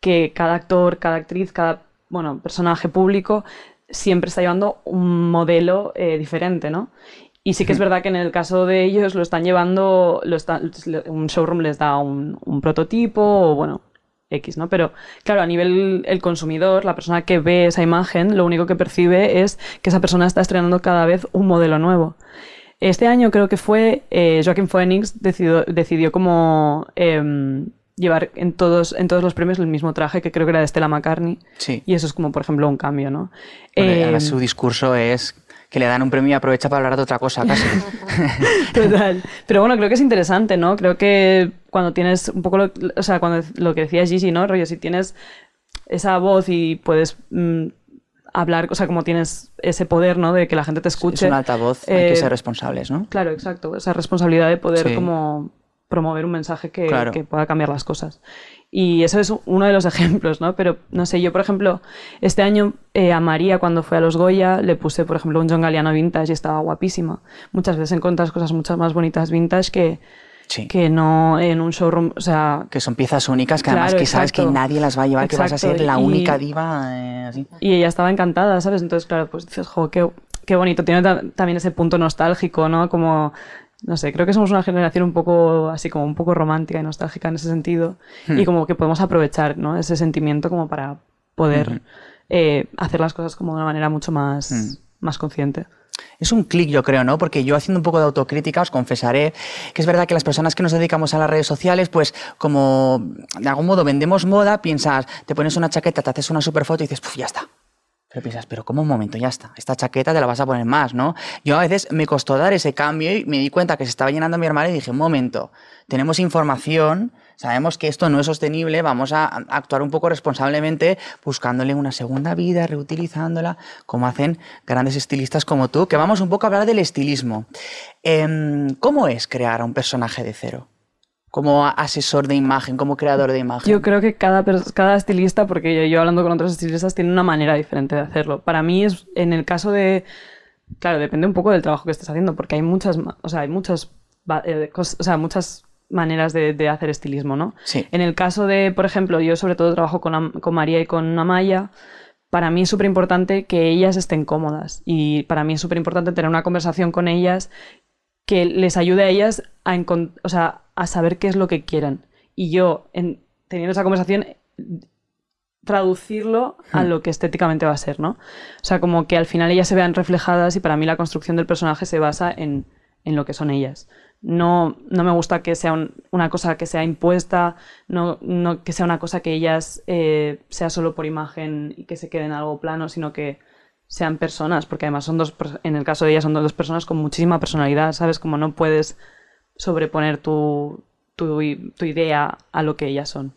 que cada actor, cada actriz, cada bueno, personaje público siempre está llevando un modelo eh, diferente, ¿no? Y sí que es verdad que en el caso de ellos lo están llevando, lo están- un showroom les da un, un prototipo o bueno, X, ¿no? Pero claro, a nivel el consumidor, la persona que ve esa imagen, lo único que percibe es que esa persona está estrenando cada vez un modelo nuevo. Este año creo que fue eh, Joaquin Phoenix decidió, decidió como em, llevar en todos, en todos los premios el mismo traje que creo que era de Stella McCartney. Sí. Y eso es como, por ejemplo, un cambio, ¿no? Porque Em, ahora su discurso es que le dan un premio y aprovecha para hablar de otra cosa casi. Total. Pero bueno, creo que es interesante, ¿no? Creo que cuando tienes un poco lo, o sea, cuando lo que decía Gigi, ¿no? Rollo, si tienes esa voz y puedes mm, hablar, o sea, como tienes ese poder, ¿no? De que la gente te es escuche. un altavoz, hay eh, que ser responsables, ¿no? Claro, exacto. Esa responsabilidad de poder Sí. como promover un mensaje que, Claro. que pueda cambiar las cosas. Y eso es uno de los ejemplos, ¿no? Pero, no sé, yo, por ejemplo, este año eh, a María, cuando fue a los Goya, le puse, por ejemplo, un John Galliano vintage y estaba guapísima. Muchas veces encuentras cosas mucho más bonitas vintage que, Sí. que no en un showroom, o sea... Que son piezas únicas que además que sabes que nadie las va a llevar, que vas a ser la y- única diva eh, así. Y ella estaba encantada, ¿sabes? Entonces, claro, pues dices, jo, qué, qué bonito. Tiene ta- también ese punto nostálgico, ¿no? Como, no sé, creo que somos una generación un poco, así como un poco romántica y nostálgica en ese sentido. Hmm. Y como que podemos aprovechar, ¿no? Ese sentimiento como para poder eh, hacer las cosas como de una manera mucho más, Hmm. más consciente. Es un clic, yo creo, ¿no? Porque yo haciendo un poco de autocrítica os confesaré que es verdad que las personas que nos dedicamos a las redes sociales, pues como de algún modo vendemos moda, piensas, te pones una chaqueta, te haces una super foto y dices, Puf, ya está. Pero piensas, pero como un momento, ya está, esta chaqueta te la vas a poner más, ¿no? Yo a veces me costó dar ese cambio y me di cuenta que se estaba llenando mi armario y dije, un momento, tenemos información, sabemos que esto no es sostenible, vamos a actuar un poco responsablemente buscándole una segunda vida, reutilizándola, como hacen grandes estilistas como tú, que vamos un poco a hablar del estilismo. Em, ¿Cómo es crear a un personaje de cero? como asesor de imagen, como creador de imagen? Yo creo que cada, cada estilista, porque yo, hablando con otros estilistas, tiene una manera diferente de hacerlo. Para mí es, en el caso de, claro, depende un poco del trabajo que estés haciendo, porque hay muchas, o sea, hay muchas, eh, o sea, muchas maneras de, hacer estilismo, ¿no? Sí. En el caso de, por ejemplo, yo sobre todo trabajo con, con María y con Amaya, para mí es súper importante que ellas estén cómodas y para mí es súper importante tener una conversación con ellas que les ayude a ellas a, o sea, a saber qué es lo que quieren. Y yo, en, teniendo esa conversación, traducirlo a hmm. lo que estéticamente va a ser, ¿no? O sea, como que al final ellas se vean reflejadas y para mí la construcción del personaje se basa en, en lo que son ellas. No, no me gusta que sea una cosa que sea impuesta, no, no, que sea una cosa que ellas eh, sea solo por imagen y que se quede en algo plano, sino que sean personas, porque además son dos, en el caso de ellas son dos personas con muchísima personalidad, ¿sabes? Como no puedes sobreponer tu, tu, idea a lo que ellas son.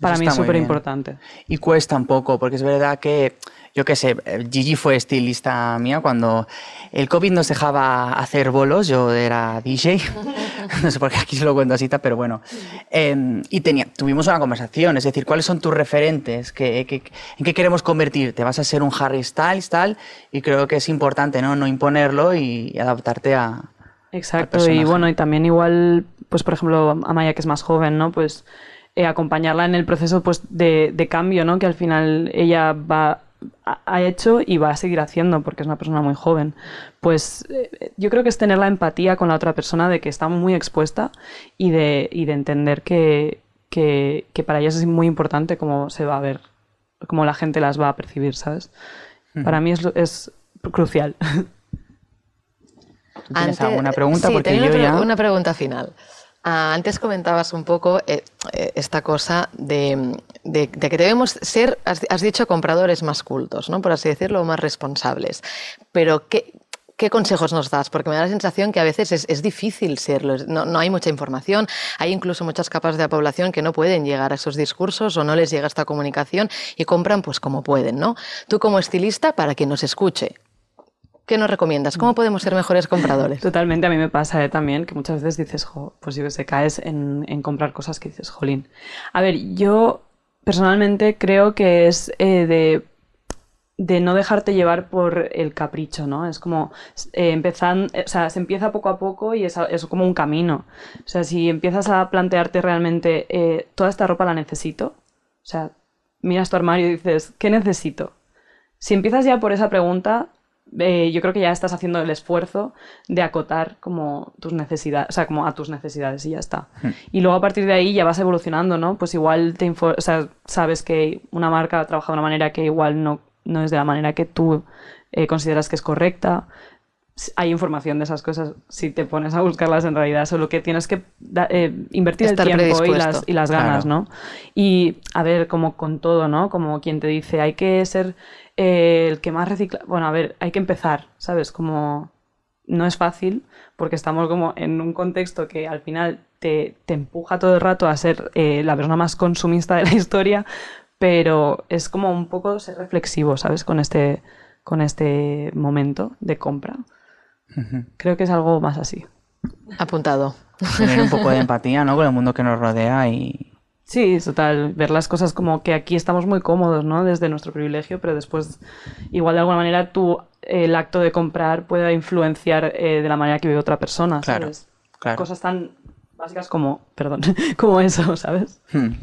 Para mí es súper importante. Y cuesta un poco, porque es verdad que, yo qué sé, Gigi fue estilista mía cuando el COVID nos dejaba hacer bolos, yo era DJ, no sé por qué aquí se lo cuento así, pero bueno. Em, y tenía, tuvimos una conversación, es decir, ¿cuáles son tus referentes? ¿Qué, en qué queremos convertirte? ¿Vas a ser un Harry Styles, tal? Y creo que es importante, ¿no? No imponerlo y adaptarte a... Exacto, y bueno, y también igual, pues por ejemplo, Amaya, que es más joven, ¿no? Pues eh, acompañarla en el proceso pues, de, de, cambio, ¿no? Que al final ella va ha hecho y va a seguir haciendo porque es una persona muy joven. Pues eh, yo creo que es tener la empatía con la otra persona de que está muy expuesta y de, y de entender que, que, que, para ellas es muy importante cómo se va a ver, cómo la gente las va a percibir, ¿sabes? Para mí es, es crucial. ¿Tienes alguna pregunta? Sí, porque yo ya... una pregunta final. Ah, antes comentabas un poco eh, eh, esta cosa de, que debemos ser, has, dicho, compradores más cultos, ¿no? por así decirlo, más responsables. Pero, ¿qué, consejos nos das? Porque me da la sensación que a veces es, difícil serlo, no, hay mucha información, hay incluso muchas capas de la población que no pueden llegar a esos discursos o no les llega esta comunicación y compran pues como pueden, ¿no? Tú como estilista, para que nos escuche, ¿Qué nos recomiendas? ¿Cómo podemos ser mejores compradores? Totalmente, a mí me pasa eh, también que muchas veces dices, pues yo que sé, caes en, comprar cosas que dices, jolín. A ver, yo personalmente creo que es eh, de, no dejarte llevar por el capricho, ¿no? Es como eh, empezar, o sea, se empieza poco a poco y es, es, como un camino. O sea, si empiezas a plantearte realmente, toda esta ropa la necesito, o sea, miras tu armario y dices, ¿qué necesito? Si empiezas ya por esa pregunta, eh, yo creo que ya estás haciendo el esfuerzo de acotar como tus necesidades, o sea, como a tus necesidades y ya está. Hmm. Y luego a partir de ahí ya vas evolucionando, ¿no? Pues igual te o sea, sabes que una marca trabaja de una manera que igual no, no es de la manera que tú eh, consideras que es correcta. Hay información de esas cosas si te pones a buscarlas en realidad, solo que tienes que eh, invertir el tiempo y las, y las ganas, ¿no? Y a ver, como con todo, ¿no? Como quien te dice, hay que ser eh, el que más recicla. Bueno, a ver, hay que empezar, ¿sabes? Como no es fácil porque estamos como en un contexto que al final te, empuja todo el rato a ser eh, la persona más consumista de la historia, pero es como un poco ser reflexivo, ¿sabes? Con este, con este momento de compra. Creo que es algo más así. Apuntado. Tener un poco de empatía, ¿no? Con el mundo que nos rodea y, Sí, total. Ver las cosas como que aquí estamos muy cómodos, ¿no? Desde nuestro privilegio, pero después, igual de alguna manera, tú, el acto de comprar puede influenciar eh, de la manera que vive otra persona, ¿sabes? Claro, Cosas tan básicas como, perdón, como eso, ¿sabes? Hmm.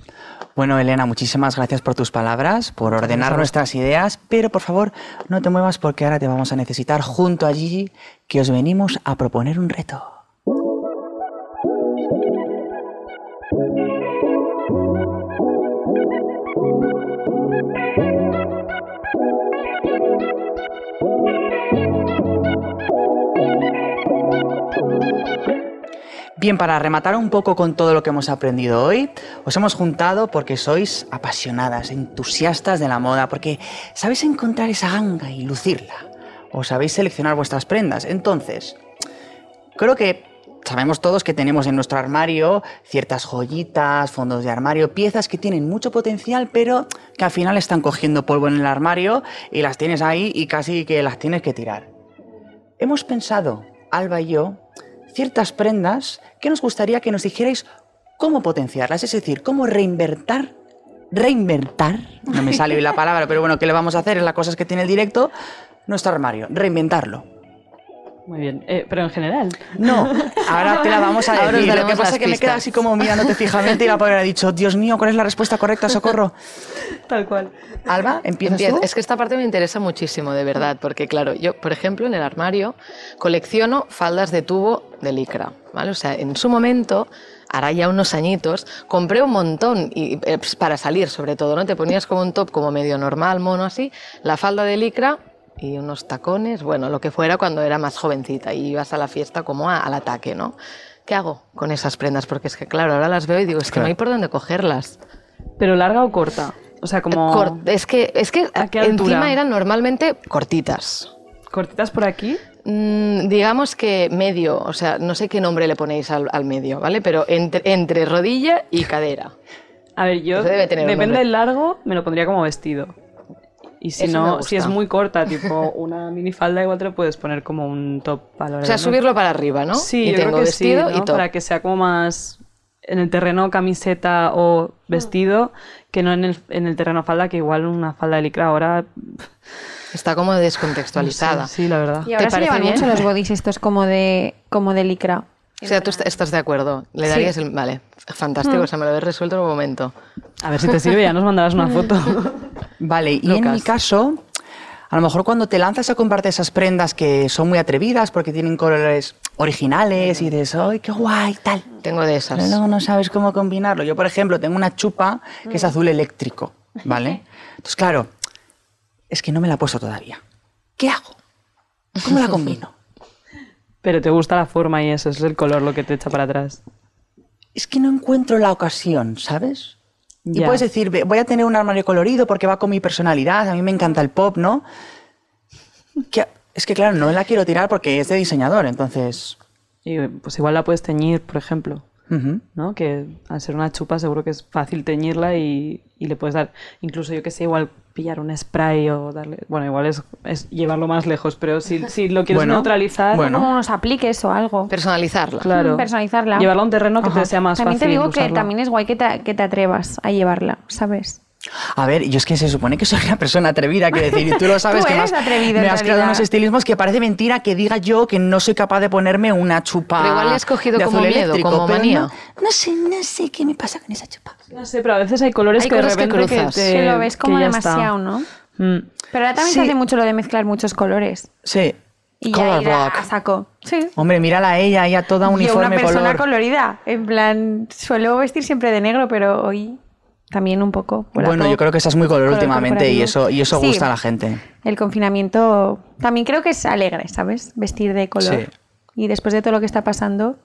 Bueno, Elena, muchísimas gracias por tus palabras, por ordenar nuestras ideas, pero por favor, no te muevas porque ahora te vamos a necesitar junto a Gigi, que os venimos a proponer un reto. Bien, para rematar un poco con todo lo que hemos aprendido hoy, os hemos juntado porque sois apasionadas, entusiastas de la moda, porque sabéis encontrar esa ganga y lucirla, o sabéis seleccionar vuestras prendas. Entonces, creo que sabemos todos que tenemos en nuestro armario ciertas joyitas, fondos de armario, piezas que tienen mucho potencial, pero que al final están cogiendo polvo en el armario y las tienes ahí y casi que las tienes que tirar. Hemos pensado, Alba y yo, ciertas prendas que nos gustaría que nos dijerais cómo potenciarlas, es decir, cómo reinvertir, reinventar, no me sale la palabra, pero bueno, ¿qué le vamos a hacer? Es las cosas que tiene el directo, nuestro armario, reinventarlo. Muy bien, eh, pero en general. No, ahora te la vamos a decir. Lo que pasa es que me queda así como mirándote fijamente y la pobre ha dicho, Dios mío, ¿cuál es la respuesta correcta, socorro? Tal cual. Alba, ¿empiezas Empiezo. tú? Es que esta parte me interesa muchísimo, de verdad, porque claro, yo, por ejemplo, en el armario colecciono faldas de tubo de licra, ¿vale? O sea, en su momento, hará ya unos añitos, compré un montón y eh, pues, para salir, sobre todo, ¿no? Te ponías como un top como medio normal, mono así, la falda de licra y unos tacones, bueno, lo que fuera cuando era más jovencita y ibas a la fiesta como a- al ataque, ¿no? ¿Qué hago con esas prendas? Porque es que, claro, ahora las veo y digo, es que Claro. no hay por dónde cogerlas. ¿Pero larga o corta? O sea, como Cort- es que, es que ¿A qué altura? encima eran normalmente cortitas. cortitas por aquí. Mm, digamos que medio, o sea, no sé qué nombre le ponéis al, al medio, ¿vale? Pero entre, entre rodilla y cadera. A ver, yo debe tener depende del largo, me lo pondría como vestido. Y si Eso no, si es muy corta, tipo una minifalda, igual te lo puedes poner como un top hora O sea, subirlo para arriba, ¿no? Sí, y yo tengo creo que sí, vestido ¿no? y top. Para que sea como más en el terreno camiseta o vestido, que no en el, en el terreno falda, que igual una falda de licra ahora... Está como descontextualizada. Sí, la verdad. Y ahora se parece llevan bien? mucho los bodys estos como de, como de licra. O sea, tú est- estás de acuerdo. Le Sí. darías el. Vale, fantástico, Mm. o sea, me lo habéis resuelto en un momento. A ver si te sirve, ya nos mandarás una foto. Vale, y en mi caso, a lo mejor cuando te lanzas a comprarte esas prendas que son muy atrevidas porque tienen colores originales y dices, ¡ay, qué guay! tal. Tengo de esas. Pero luego no sabes cómo combinarlo. Yo, por ejemplo, tengo una chupa que es azul eléctrico, ¿vale? Entonces, claro, es que no me la he puesto todavía. ¿Qué hago? ¿Cómo la combino? Pero te gusta la forma y eso, es el color lo que te echa para atrás. Es que no encuentro la ocasión, ¿sabes? Y puedes decir, "Ve, voy a tener un armario colorido porque va con mi personalidad, a mí me encanta el pop, ¿no? Que- es que claro, no la quiero tirar porque es de diseñador, entonces... Y pues igual la puedes teñir, por ejemplo. ¿no? Que al ser una chupa seguro que es fácil teñirla y, y le puedes dar, incluso yo que sé, igual pillar un spray o darle, bueno, igual es, es llevarlo más lejos, pero si, si lo quieres Bueno, neutralizar, bueno. Como unos apliques o algo. Personalizarla. claro, personalizarla. Llevarla a un terreno que te Ajá. sea más también fácil te digo que también es guay que te, que te atrevas a llevarla, ¿sabes? A ver, yo es que se supone que soy una persona atrevida, quiero decir, y tú lo sabes Tú que me eres has, atrevido, me has creado unos estilismos que parece mentira que diga yo que no soy capaz de ponerme una chupa Pero igual le has cogido de como miedo, como manía. No, no sé, no sé qué me pasa con esa chupa. No sé, pero a veces hay colores Hay que de que repente que, cruzas. te- que lo ves como que está. demasiado, ¿no? Mm. Pero ahora también Sí. se hace mucho lo de mezclar muchos colores. Sí. Y Color ya block. a saco. Sí. Hombre, mírala a ella, ella toda Yo una uniforme persona color. colorida. En plan, suelo vestir siempre de negro, pero hoy también un poco. Bueno, yo creo que estás muy color, color últimamente y eso, y eso Sí. gusta a la gente. El confinamiento también creo que es alegre, ¿sabes? Vestir de color. Sí. Y después de todo lo que está pasando,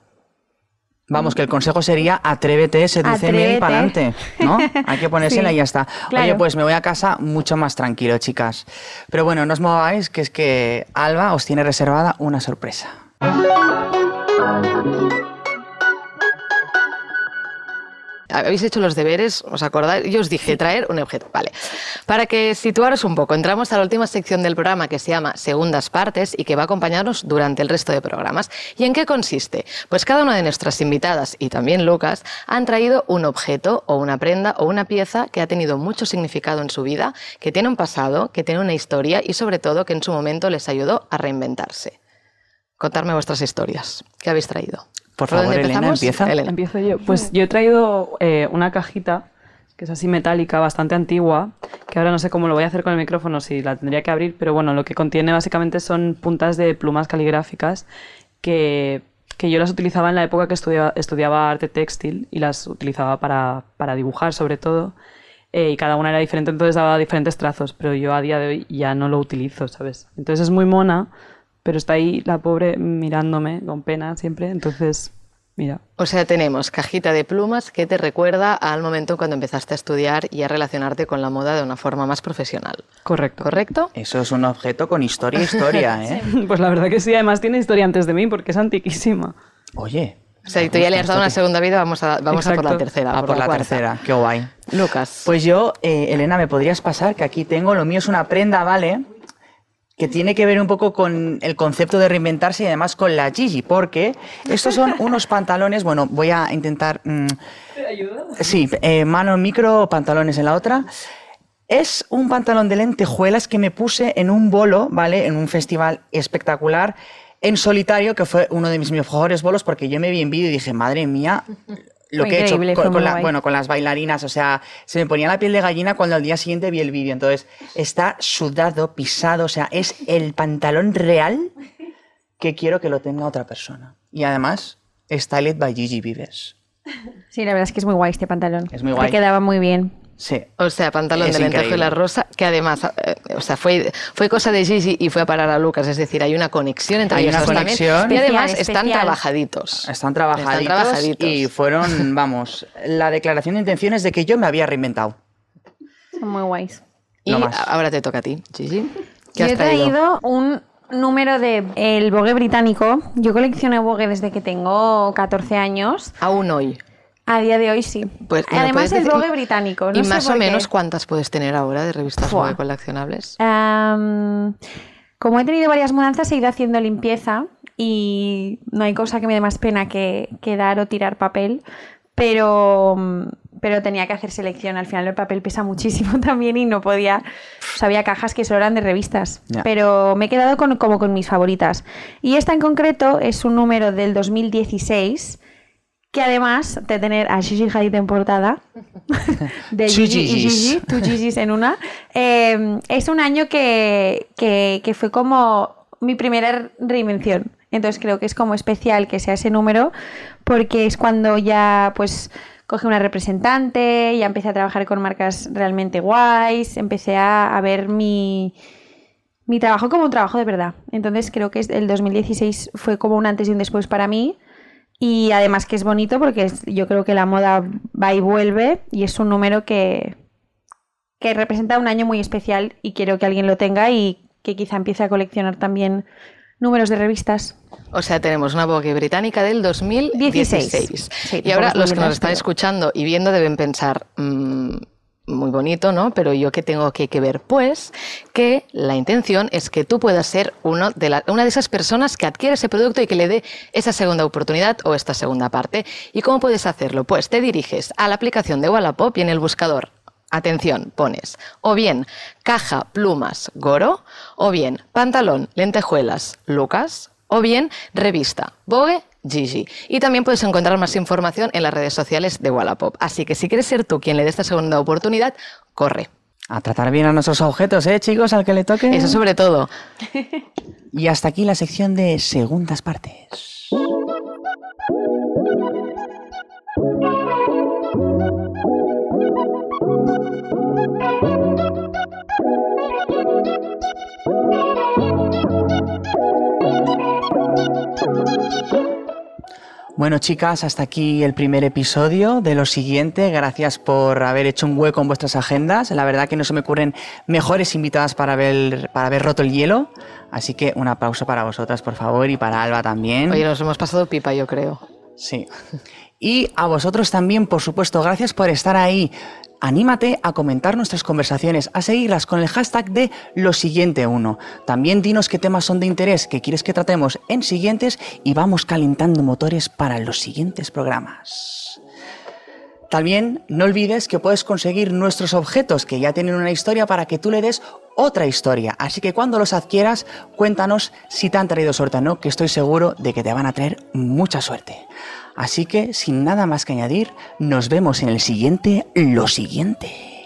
Vamos, que el consejo sería atrévete, y Atrévete. para adelante, ¿no? Hay que ponérsela Sí, y ya está. Oye, pues me voy a casa mucho más tranquilo, chicas. Pero bueno, no os mováis, que es que Alba os tiene reservada una sorpresa. Habéis hecho los deberes, ¿os acordáis? Yo os dije traer un objeto. Vale. Para que situaros un poco, entramos a la última sección del programa que se llama Segundas Partes y que va a acompañarnos durante el resto de programas. ¿Y en qué consiste? Pues cada una de nuestras invitadas y también Lucas han traído un objeto o una prenda o una pieza que ha tenido mucho significado en su vida, que tiene un pasado, que tiene una historia y sobre todo que en su momento les ayudó a reinventarse. Contarme vuestras historias. ¿Qué habéis traído? Por dónde favor, Elena, empieza. Elena. Empiezo yo. Pues yo he traído eh, una cajita que es así metálica, bastante antigua, que ahora no sé cómo lo voy a hacer con el micrófono, si la tendría que abrir, pero bueno, lo que contiene básicamente son puntas de plumas caligráficas que, que yo las utilizaba en la época que estudiaba, estudiaba arte textil y las utilizaba para, para dibujar sobre todo. eh, y cada una era diferente, entonces daba diferentes trazos, pero yo a día de hoy ya no lo utilizo, ¿sabes? Entonces es muy mona, pero está ahí la pobre mirándome con pena siempre, entonces Mira. O sea, tenemos cajita de plumas que te recuerda al momento cuando empezaste a estudiar y a relacionarte con la moda de una forma más profesional. Correcto. ¿Correcto? Eso es un objeto con historia, historia, ¿eh? Pues la verdad que sí, además tiene historia antes de mí porque es antiquísima. Oye. O sea, y tú ya le has dado una segunda vida, vamos a, vamos a por la tercera. Ah, por la cuarta. tercera, qué guay. Lucas. Pues yo, eh, Elena, ¿me podrías pasar? Que aquí tengo, lo mío es una prenda, ¿vale? Que tiene que ver un poco con el concepto de reinventarse y además con la Gigi, porque estos son unos pantalones, bueno, voy a intentar... mm, Sí, eh, mano en micro, pantalones en la otra. Es un pantalón de lentejuelas que me puse en un bolo, ¿vale? En un festival espectacular, en solitario, que fue uno de mis mejores bolos, porque yo me vi en vídeo y dije, madre mía, lo que he hecho con, con la- bueno, con las bailarinas, o sea, se me ponía la piel de gallina cuando al día siguiente vi el vídeo. Entonces, está sudado, pisado, o sea, es el pantalón real que quiero que lo tenga otra persona. Y además, Styled by Gigi Vives. Sí, la verdad es que es muy guay este pantalón. Es muy guay. Te quedaba muy bien. Sí. O sea, pantalón Es de lentejuela increíble. rosa, que además, eh, o sea, fue, fue cosa de Gigi y fue a parar a Lucas. Es decir, hay una conexión entre Hay ellos una dos también. conexión. Y además Especial, están especial. trabajaditos. Están trabajaditos, Están trabajaditos. y fueron, vamos, la declaración de intenciones de que yo me había reinventado. Son muy guays. Y No más. ahora te toca a ti, Gigi. ¿Qué Yo has he traído? traído un número de el Vogue británico. Yo colecciono Vogue desde que tengo 14 años. Aún hoy. A día de hoy sí. Pues, ¿me Además el Vogue británico. no ¿Y sé más o qué. menos cuántas puedes tener ahora de revistas Fua. Vogue coleccionables? Como he tenido varias mudanzas, he ido haciendo limpieza y no hay cosa que me dé más pena que, que dar o tirar papel, pero, pero tenía que hacer selección. Al final el papel pesa muchísimo también y no podía... O sea, había cajas que solo eran de revistas, pero me he quedado con, como con mis favoritas. Y esta en concreto es un número del 2016 que además de tener a Gigi Hadid en portada, de Gigi y. Gigi, Gigis en una, eh, es un año que, que- que fue como mi primera reinvención. Entonces creo que es como especial que sea ese número, porque es cuando ya pues coge una representante, ya empecé a trabajar con marcas realmente guays, empecé a, a ver mi, mi trabajo como un trabajo de verdad. Entonces creo que el 2016 fue como un antes y un después para mí. Y además que es bonito porque es- yo creo que la moda va y vuelve y es un número que, que representa un año muy especial y quiero que alguien lo tenga y que quizá empiece a coleccionar también números de revistas. O sea, tenemos una Vogue británica del 2016. 16. Sí, y ahora los que nos están escuchando y viendo deben pensar, "Mm, muy bonito, ¿no? Pero yo qué tengo que, que ver, pues que la intención es que tú puedas ser uno de una de esas personas que adquiere ese producto y que le dé esa segunda oportunidad o esta segunda parte. ¿Y cómo puedes hacerlo? Pues te diriges a la aplicación de Wallapop y en el buscador Atención, pones o bien caja, plumas, goro, o bien pantalón, lentejuelas, Lucas, o bien revista, Vogue, Gigi. Y también puedes encontrar más información en las redes sociales de Wallapop. Así que si quieres ser tú quien le dé esta segunda oportunidad, corre. A tratar bien a nuestros objetos, ¿eh, chicos? Al que le toque. Eso sobre todo. Y hasta aquí la sección de segundas partes. Bueno, chicas, hasta aquí el primer episodio de lo siguiente. Gracias por haber hecho un hueco en vuestras agendas. La verdad que no se me ocurren mejores invitadas para haber, para haber roto el hielo. Así que un aplauso para vosotras, por favor, y para Alba también. Oye, nos hemos pasado pipa, yo creo. Sí. Y a vosotros también, por supuesto, gracias por estar ahí. Anímate a comentar nuestras conversaciones, a seguirlas con el hashtag de lo siguiente uno. También dinos qué temas son de interés que quieres que tratemos en siguientes y vamos calentando motores para los siguientes programas. También no olvides que puedes conseguir nuestros objetos que ya tienen una historia para que tú le des otra historia. Así que cuando los adquieras, cuéntanos si te han traído suerte o no, que estoy seguro de que te van a traer mucha suerte. Así que, sin nada más que añadir, nos vemos en el siguiente Lo siguiente.